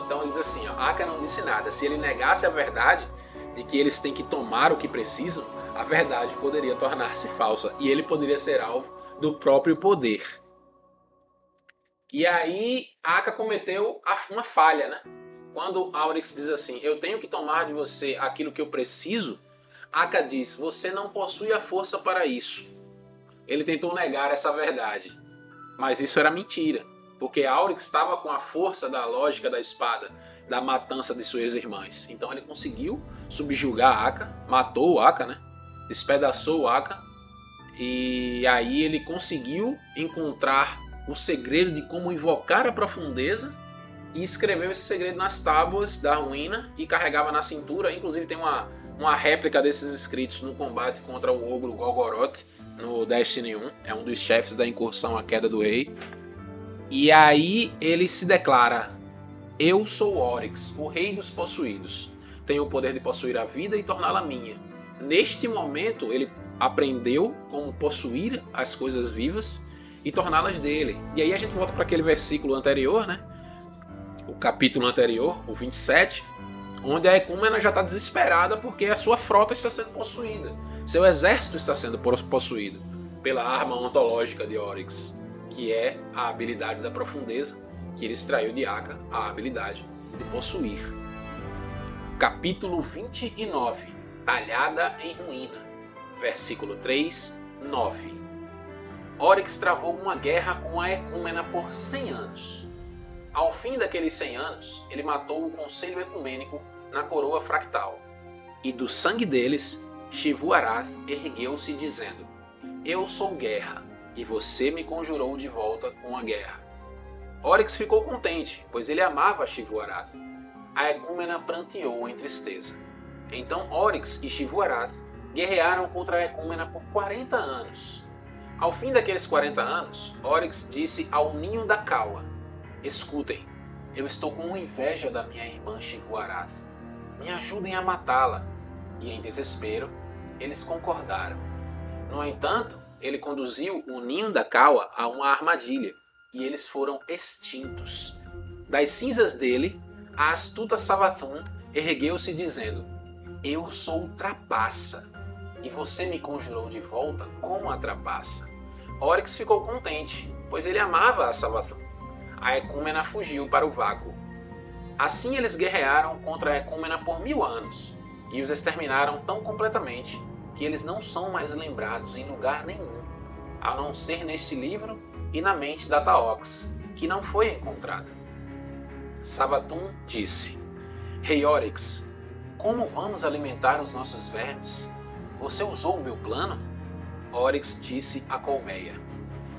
Então ele diz assim: ó, Aka não disse nada. Se ele negasse a verdade de que eles têm que tomar o que precisam, a verdade poderia tornar-se falsa e ele poderia ser alvo do próprio poder. E aí Aka cometeu uma falha, né? Quando Aurix diz assim: Eu tenho que tomar de você aquilo que eu preciso Aka diz: Você não possui a força para isso. Ele tentou negar essa verdade, mas isso era mentira, porque Aurix estava com a força da lógica da espada, da matança de suas irmãs. Então ele conseguiu subjugar Aka, matou Aka, né? despedaçou Aka, e aí ele conseguiu encontrar o segredo de como invocar a profundeza e escreveu esse segredo nas tábuas da ruína e carregava na cintura. Inclusive tem uma uma réplica desses escritos no combate contra o ogro Golgoroth no Destiny 1. É um dos chefes da incursão A Queda do Rei. E aí ele se declara: Eu sou Oryx, o rei dos possuídos. Tenho o poder de possuir a vida e torná-la minha. Neste momento ele aprendeu como possuir as coisas vivas e torná-las dele. E aí a gente volta para aquele versículo anterior, né? O capítulo anterior, o 27, onde a Ecúmena já está desesperada porque a sua frota está sendo possuída, seu exército está sendo possuído pela arma ontológica de Oryx, que é a habilidade da profundeza, que ele extraiu de Aka, a habilidade de possuir. Capítulo 29 Talhada em ruína, versículo 3, 9. Oryx travou uma guerra com a Ecúmena por 100 anos. Ao fim daqueles 100 anos, ele matou o Conselho Ecumênico na coroa fractal. E do sangue deles, Shivu-Arath ergueu-se dizendo: Eu sou guerra, e você me conjurou de volta com a guerra. Oryx ficou contente, pois ele amava Shivu-Arath. A Egúmena pranteou em tristeza. Então Oryx e Shivuarath guerrearam contra a Ecúmena por 40 anos. Ao fim daqueles 40 anos, Oryx disse ao ninho da Kawa: Escutem, eu estou com inveja da minha irmã Shivuarath. Me ajudem a matá-la. E em desespero, eles concordaram. No entanto, ele conduziu o ninho da Kawa a uma armadilha e eles foram extintos. Das cinzas dele, a astuta Savathun ergueu-se dizendo: Eu sou trapaça e você me conjurou de volta com a trapaça. Oryx ficou contente, pois ele amava a Savathun. A Ecúmena fugiu para o vácuo. Assim eles guerrearam contra a Ecúmena por mil anos e os exterminaram tão completamente que eles não são mais lembrados em lugar nenhum, a não ser neste livro e na mente da Taox, que não foi encontrada. Savathun disse: Rei Oryx, como vamos alimentar os nossos vermes? Você usou o meu plano? Oryx disse à colmeia: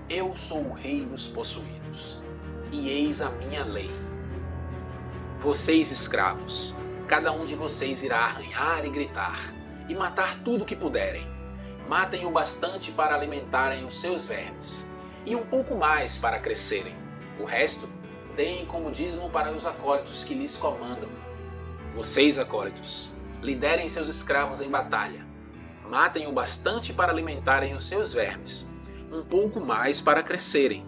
Eu sou o rei dos possuídos, e eis a minha lei. Vocês, escravos, cada um de vocês irá arranhar e gritar, e matar tudo que puderem. Matem o bastante para alimentarem os seus vermes, e um pouco mais para crescerem. O resto, deem como dízimo para os acólitos que lhes comandam. Vocês, acólitos, liderem seus escravos em batalha. Matem o bastante para alimentarem os seus vermes, um pouco mais para crescerem,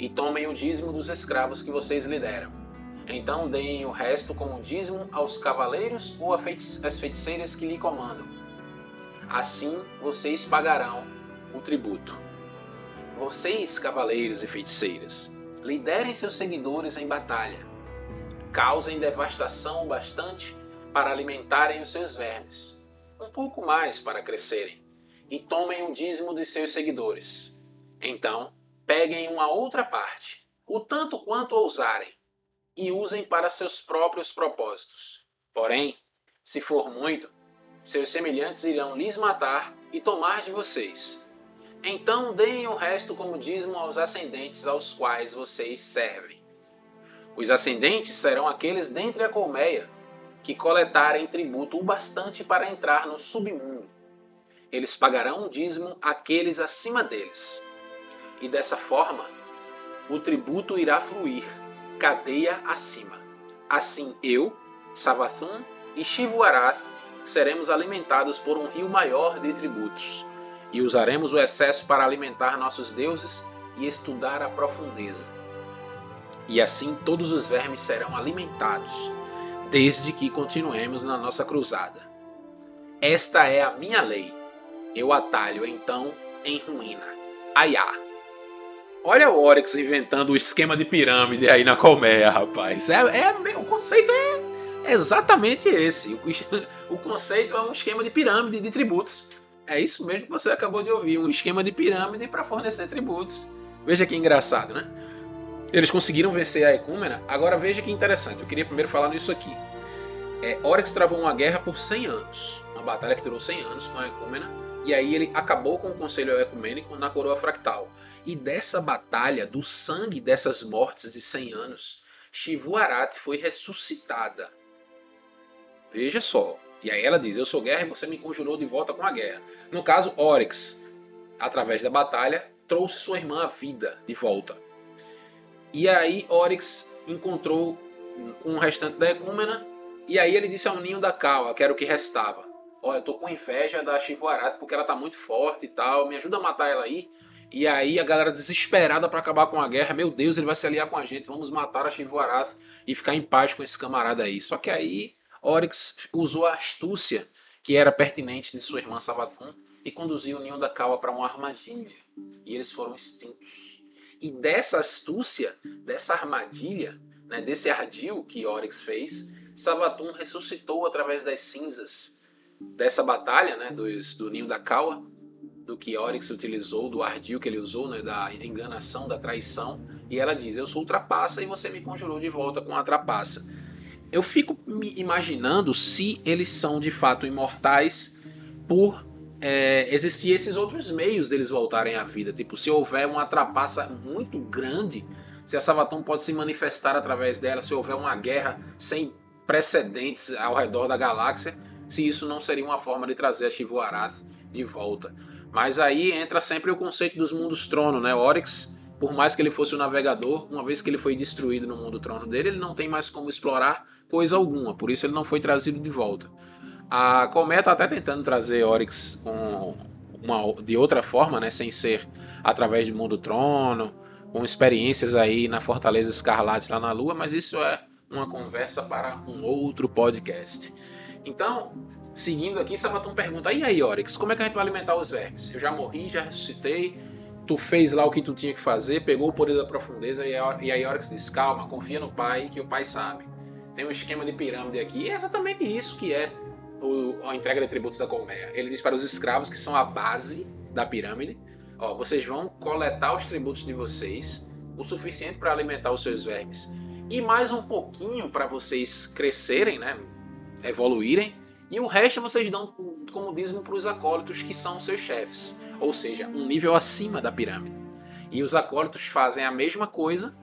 e tomem o dízimo dos escravos que vocês lideram. Então deem o resto como dízimo aos cavaleiros ou às feiticeiras que lhe comandam Assim vocês pagarão o tributo. Vocês, cavaleiros e feiticeiras, liderem seus seguidores em batalha. Causem devastação bastante para alimentarem os seus vermes, um pouco mais para crescerem, e tomem o dízimo de seus seguidores. Então, peguem uma outra parte, o tanto quanto ousarem, e usem para seus próprios propósitos. Porém, se for muito, seus semelhantes irão lhes matar e tomar de vocês. Então deem o resto como dízimo aos ascendentes aos quais vocês servem. Os ascendentes serão aqueles dentre a colmeia que coletarem tributo o bastante para entrar no submundo. Eles pagarão o dízimo àqueles acima deles. E dessa forma, o tributo irá fluir, cadeia acima. Assim eu, Savathun e Shivuarath seremos alimentados por um rio maior de tributos, e usaremos o excesso para alimentar nossos deuses e estudar a profundeza. E assim todos os vermes serão alimentados, desde que continuemos na nossa cruzada. Esta é a minha lei. Eu atalho então em ruína. Aiá! Olha o Oryx inventando o esquema de pirâmide aí na colmeia, rapaz. É, é, o conceito é exatamente esse. O, <laughs> o conceito é um esquema de pirâmide de tributos. É isso mesmo que você acabou de ouvir, um esquema de pirâmide para fornecer tributos. Veja que engraçado, né? Eles conseguiram vencer a Ecúmena. Agora veja que interessante. Eu queria primeiro falar nisso aqui. É, Oryx travou uma guerra por 100 anos. Uma batalha que durou 100 anos com a Ecúmena. E aí ele acabou com o Conselho Ecumênico na Coroa Fractal. E dessa batalha, do sangue dessas mortes de 100 anos, Shivuarat foi ressuscitada. Veja só. E aí ela diz: Eu sou guerra e você me conjurou de volta com a guerra. No caso, Oryx, através da batalha, trouxe sua irmã à vida de volta. E aí Oryx encontrou com o restante da Ecúmena. E aí ele disse ao ninho da Kawa, que era o que restava: Olha, eu tô com inveja da Shivuarat porque ela tá muito forte e tal. Me ajuda a matar ela aí. E aí a galera desesperada para acabar com a guerra, meu Deus, ele vai se aliar com a gente, vamos matar a Shivuarath e ficar em paz com esse camarada aí. Só que aí Oryx usou a astúcia que era pertinente de sua irmã Savathun e conduziu o ninho da Kawa para uma armadilha. E eles foram extintos. E dessa astúcia, dessa armadilha, né, desse ardil que Oryx fez, Savathun ressuscitou através das cinzas dessa batalha, né, dos, do ninho da Kawa, do que Oryx utilizou, do ardil que ele usou, né, da enganação, da traição. E ela diz: Eu sou trapaça e você me conjurou de volta com a trapaça eu fico me imaginando se eles são de fato imortais por é, existir esses outros meios deles voltarem à vida. Tipo, se houver uma trapaça muito grande, se a Savatão pode se manifestar através dela, se houver uma guerra sem precedentes ao redor da galáxia, se isso não seria uma forma de trazer a Shivu-Arath de volta. Mas aí entra sempre o conceito dos mundos trono, né? O Oryx, por mais que ele fosse o navegador, uma vez que ele foi destruído no mundo trono dele, ele não tem mais como explorar coisa alguma, por isso ele não foi trazido de volta. A Cometa está até tentando trazer Oryx com uma, de outra forma, né? Sem ser através do mundo trono, com experiências aí na Fortaleza Escarlate lá na Lua, mas isso é uma conversa para um outro podcast. Então, seguindo aqui, Sabaton pergunta: e aí, Oryx, como é que a gente vai alimentar os vermes? Eu já morri, já ressuscitei, tu fez lá o que tu tinha que fazer, pegou o poder da profundeza, e aí Oryx diz: calma, confia no pai, que o pai sabe. Tem um esquema de pirâmide aqui, e é exatamente isso que é o, a entrega de tributos da colmeia. Ele diz para os escravos que são a base da pirâmide Ó, vocês vão coletar os tributos de vocês, o suficiente para alimentar os seus vermes, e mais um pouquinho para vocês crescerem, né, evoluírem, e o resto vocês dão como dízimo para os acólitos que são seus chefes, ou seja, um nível acima da pirâmide. E os acólitos fazem a mesma coisa,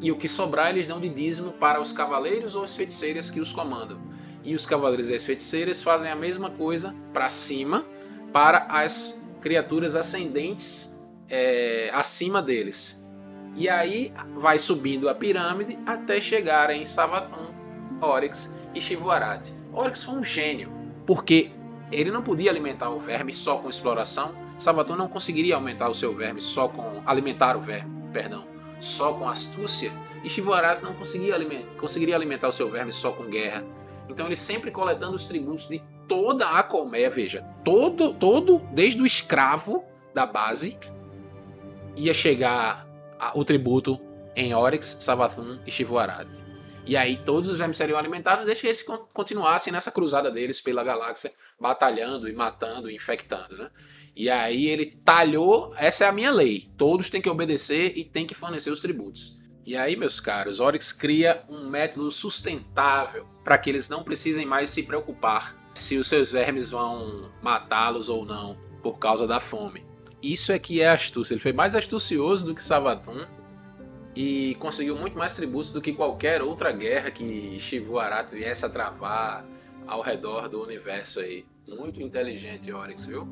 e o que sobrar eles dão de dízimo para os cavaleiros ou as feiticeiras que os comandam. E os cavaleiros e as feiticeiras fazem a mesma coisa para cima para as criaturas ascendentes é, acima deles. E aí vai subindo a pirâmide até chegar em Savatum, Oryx e Shivuarati. Oryx foi um gênio, porque ele não podia alimentar o verme só com exploração. Savatum não conseguiria aumentar o seu verme só com alimentar o verme, perdão, só com astúcia. E Shivuarati não conseguia alimentar, conseguiria alimentar o seu verme só com guerra. Então ele sempre coletando os tributos de toda a colmeia, veja, todo, todo, desde o escravo da base, ia chegar a, o tributo em Oryx, Savathun e Shivuarad. E aí todos os vermes seriam alimentados desde que eles continuassem nessa cruzada deles pela galáxia, batalhando e matando e infectando, né? E aí ele talhou, essa é a minha lei, todos têm que obedecer e têm que fornecer os tributos. E aí, meus caros, Oryx cria um método sustentável para que eles não precisem mais se preocupar se os seus vermes vão matá-los ou não por causa da fome. Isso é que é astúcia. Ele foi mais astucioso do que Savatun e conseguiu muito mais tributos do que qualquer outra guerra que Shivu Arato viesse a travar ao redor do universo aí. Muito inteligente, Oryx, viu?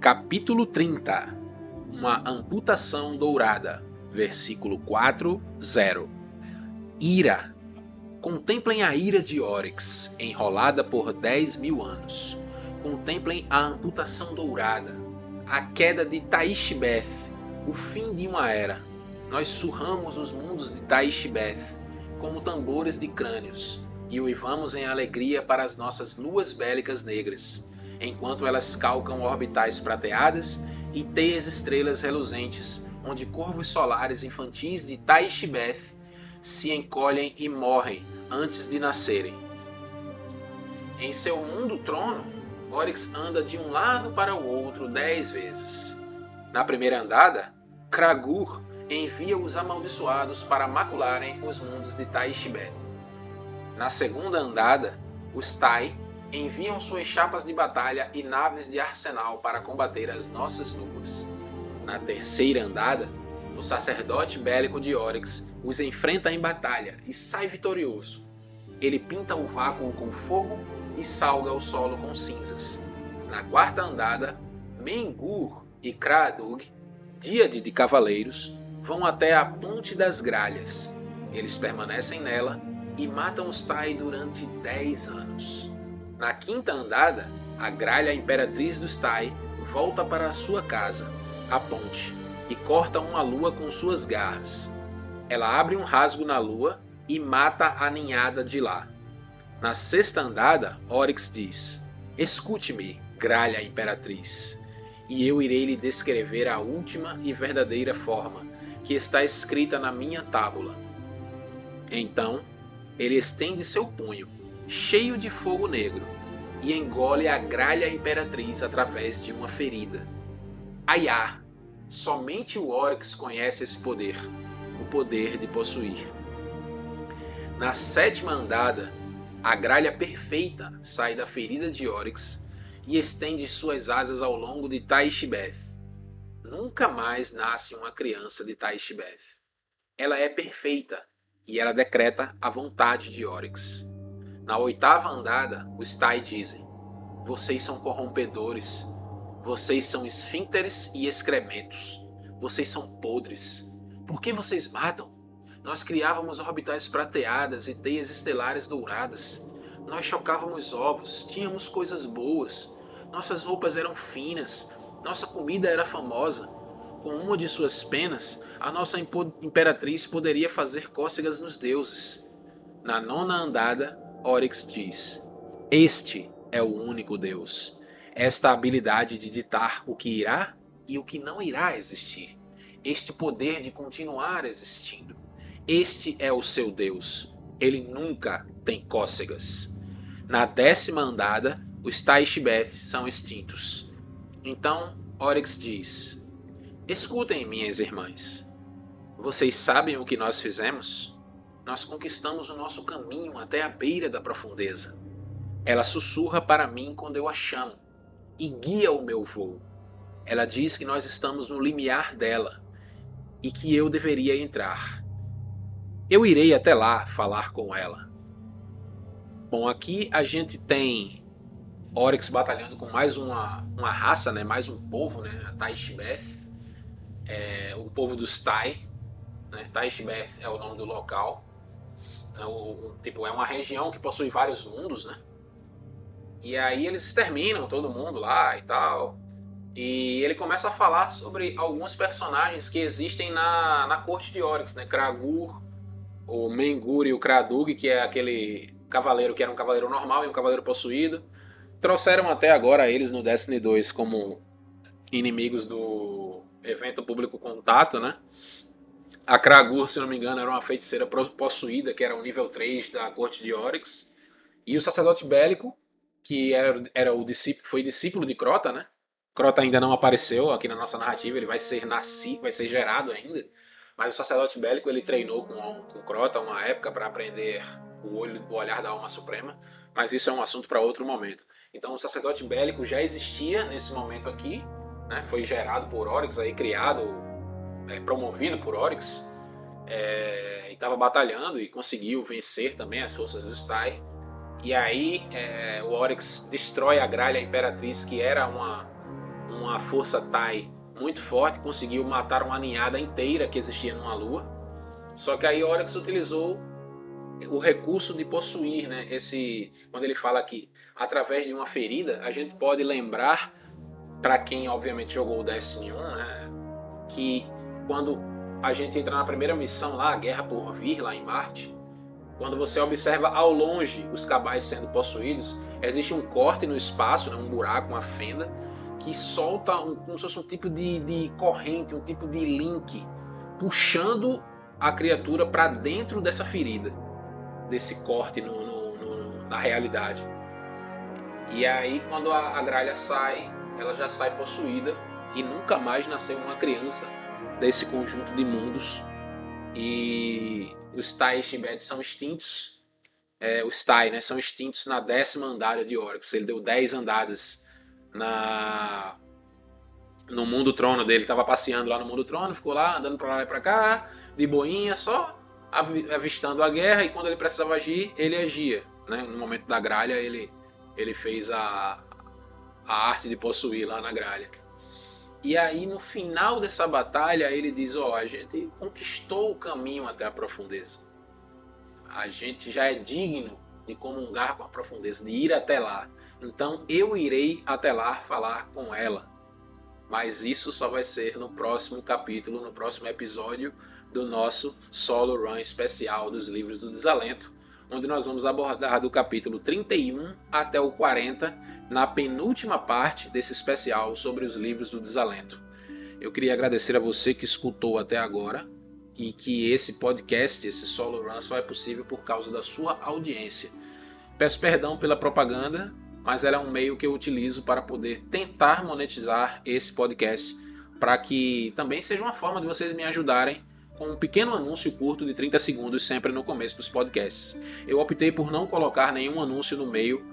Capítulo 30 Uma amputação dourada. Versículo 4, 0 Ira Contemplem a ira de Oryx, enrolada por 10 mil anos. Contemplem a amputação dourada, a queda de Taishbeth, o fim de uma era. Nós surramos os mundos de Taishbeth como tambores de crânios e uivamos em alegria para as nossas luas bélicas negras, enquanto elas calcam orbitais prateadas e teias estrelas reluzentes, onde corvos solares infantis de Taishbeth se encolhem e morrem antes de nascerem. Em seu mundo trono, Oryx anda de um lado para o outro dez vezes. Na primeira andada, Kragur envia os amaldiçoados para macularem os mundos de Taishbeth. Na segunda andada, os Tai enviam suas chapas de batalha e naves de arsenal para combater as nossas luas. Na terceira andada, o sacerdote bélico de Oryx os enfrenta em batalha e sai vitorioso. Ele pinta o vácuo com fogo e salga o solo com cinzas. Na quarta andada, Mengur e Kraadug, díade de cavaleiros, vão até a Ponte das Gralhas. Eles permanecem nela e matam os Tai durante dez anos. Na quinta andada, a Gralha Imperatriz dos Tai volta para a sua casa, a ponte, e corta uma lua com suas garras. Ela abre um rasgo na lua e mata a ninhada de lá. Na sexta andada, Oryx diz: Escute-me, gralha imperatriz, e eu irei lhe descrever a última e verdadeira forma que está escrita na minha tábula. Então, ele estende seu punho, cheio de fogo negro, e engole a gralha imperatriz através de uma ferida. Aiá! Somente o Oryx conhece esse poder o poder de possuir. Na sétima andada, a gralha perfeita sai da ferida de Oryx e estende suas asas ao longo de Taishbeth. Nunca mais nasce uma criança de Taishbeth. Ela é perfeita e ela decreta a vontade de Oryx. Na oitava andada, os Tai dizem: Vocês são corrompedores, vocês são esfínteres e excrementos, vocês são podres. Por que vocês matam? Nós criávamos orbitais prateadas e teias estelares douradas. Nós chocávamos ovos, tínhamos coisas boas. Nossas roupas eram finas, nossa comida era famosa. Com uma de suas penas, a nossa imperatriz poderia fazer cócegas nos deuses. Na nona andada, Oryx diz: Este é o único Deus. Esta habilidade de ditar o que irá e o que não irá existir. Este poder de continuar existindo. Este é o seu Deus. Ele nunca tem cócegas. Na décima andada, os Taishbeth são extintos. Então, Oryx diz: Escutem, minhas irmãs. Vocês sabem o que nós fizemos? Nós conquistamos o nosso caminho até a beira da profundeza. Ela sussurra para mim quando eu a chamo e guia o meu voo. Ela diz que nós estamos no limiar dela e que eu deveria entrar. Eu irei até lá falar com ela. Bom, aqui a gente tem Oryx batalhando com mais uma, uma raça, né? mais um povo, né? a Taishbeth, é, o povo dos Tai. Né? Taishbeth é o nome do local. Então, tipo, é uma região que possui vários mundos, né? E aí eles exterminam todo mundo lá e tal. E ele começa a falar sobre alguns personagens que existem na, na corte de Oryx, né? Kragur, o Mengur e o Kradug, que é aquele cavaleiro que era um cavaleiro normal e um cavaleiro possuído. Trouxeram até agora eles no Destiny 2 como inimigos do evento público contato, né? A Kragur, se não me engano, era uma feiticeira possuída, que era o nível 3 da corte de Oryx. E o sacerdote bélico, que era, era o discípulo, foi discípulo de Crota, né? Crota ainda não apareceu aqui na nossa narrativa, ele vai ser nascido, vai ser gerado ainda. Mas o sacerdote bélico ele treinou com, com Crota uma época para aprender o, olho, o olhar da alma suprema, mas isso é um assunto para outro momento. Então o sacerdote bélico já existia nesse momento aqui, né? foi gerado por Oryx, aí, criado, é, promovido por Oryx, é, e estava batalhando e conseguiu vencer também as forças do Stai. E aí é, o Oryx destrói a Gralha Imperatriz, que era uma, uma força Tai muito forte, conseguiu matar uma ninhada inteira que existia numa lua. Só que aí Oryx utilizou o recurso de possuir, né? Esse, quando ele fala aqui, através de uma ferida, a gente pode lembrar para quem obviamente jogou o Destiny 1, né? Que quando a gente entra na primeira missão lá, a Guerra por Vir lá em Marte, quando você observa ao longe os cabais sendo possuídos, existe um corte no espaço, né? um buraco, uma fenda, que solta um, como se fosse um tipo de, de corrente, um tipo de link, puxando a criatura para dentro dessa ferida, desse corte no, no, no, na realidade. E aí, quando a, a gralha sai, ela já sai possuída e nunca mais nasceu uma criança desse conjunto de mundos. E os Tai Tibet são extintos. É, os Tai né, são extintos na décima andada de Oryx. Ele deu 10 andadas na no mundo trono dele, estava passeando lá no mundo trono, ficou lá andando para lá e para cá, de boinha, só avistando a guerra e quando ele precisava agir, ele agia, né? No momento da gralha, ele ele fez a a arte de possuir lá na gralha. E aí no final dessa batalha, ele diz: "Ó, oh, a gente conquistou o caminho até a profundeza. A gente já é digno de comungar com a profundeza, de ir até lá. Então eu irei até lá falar com ela. Mas isso só vai ser no próximo capítulo, no próximo episódio do nosso solo run especial dos livros do desalento, onde nós vamos abordar do capítulo 31 até o 40, na penúltima parte desse especial sobre os livros do desalento. Eu queria agradecer a você que escutou até agora e que esse podcast, esse solo run só é possível por causa da sua audiência. Peço perdão pela propaganda, mas ela é um meio que eu utilizo para poder tentar monetizar esse podcast, para que também seja uma forma de vocês me ajudarem com um pequeno anúncio curto de 30 segundos sempre no começo dos podcasts. Eu optei por não colocar nenhum anúncio no meio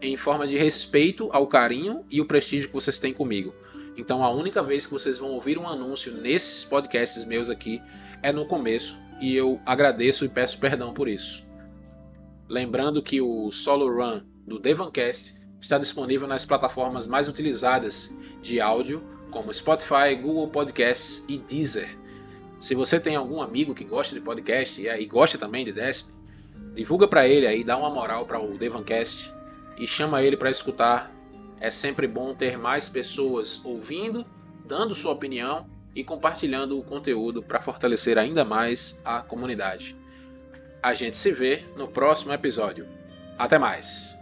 em forma de respeito ao carinho e o prestígio que vocês têm comigo. Então a única vez que vocês vão ouvir um anúncio nesses podcasts meus aqui é no começo e eu agradeço e peço perdão por isso. Lembrando que o Solo Run do Devancast está disponível nas plataformas mais utilizadas de áudio, como Spotify, Google Podcasts e Deezer. Se você tem algum amigo que gosta de podcast e gosta também de Destiny, divulga para ele aí, dá uma moral para o Devancast e chama ele para escutar. É sempre bom ter mais pessoas ouvindo, dando sua opinião e compartilhando o conteúdo para fortalecer ainda mais a comunidade. A gente se vê no próximo episódio. Até mais!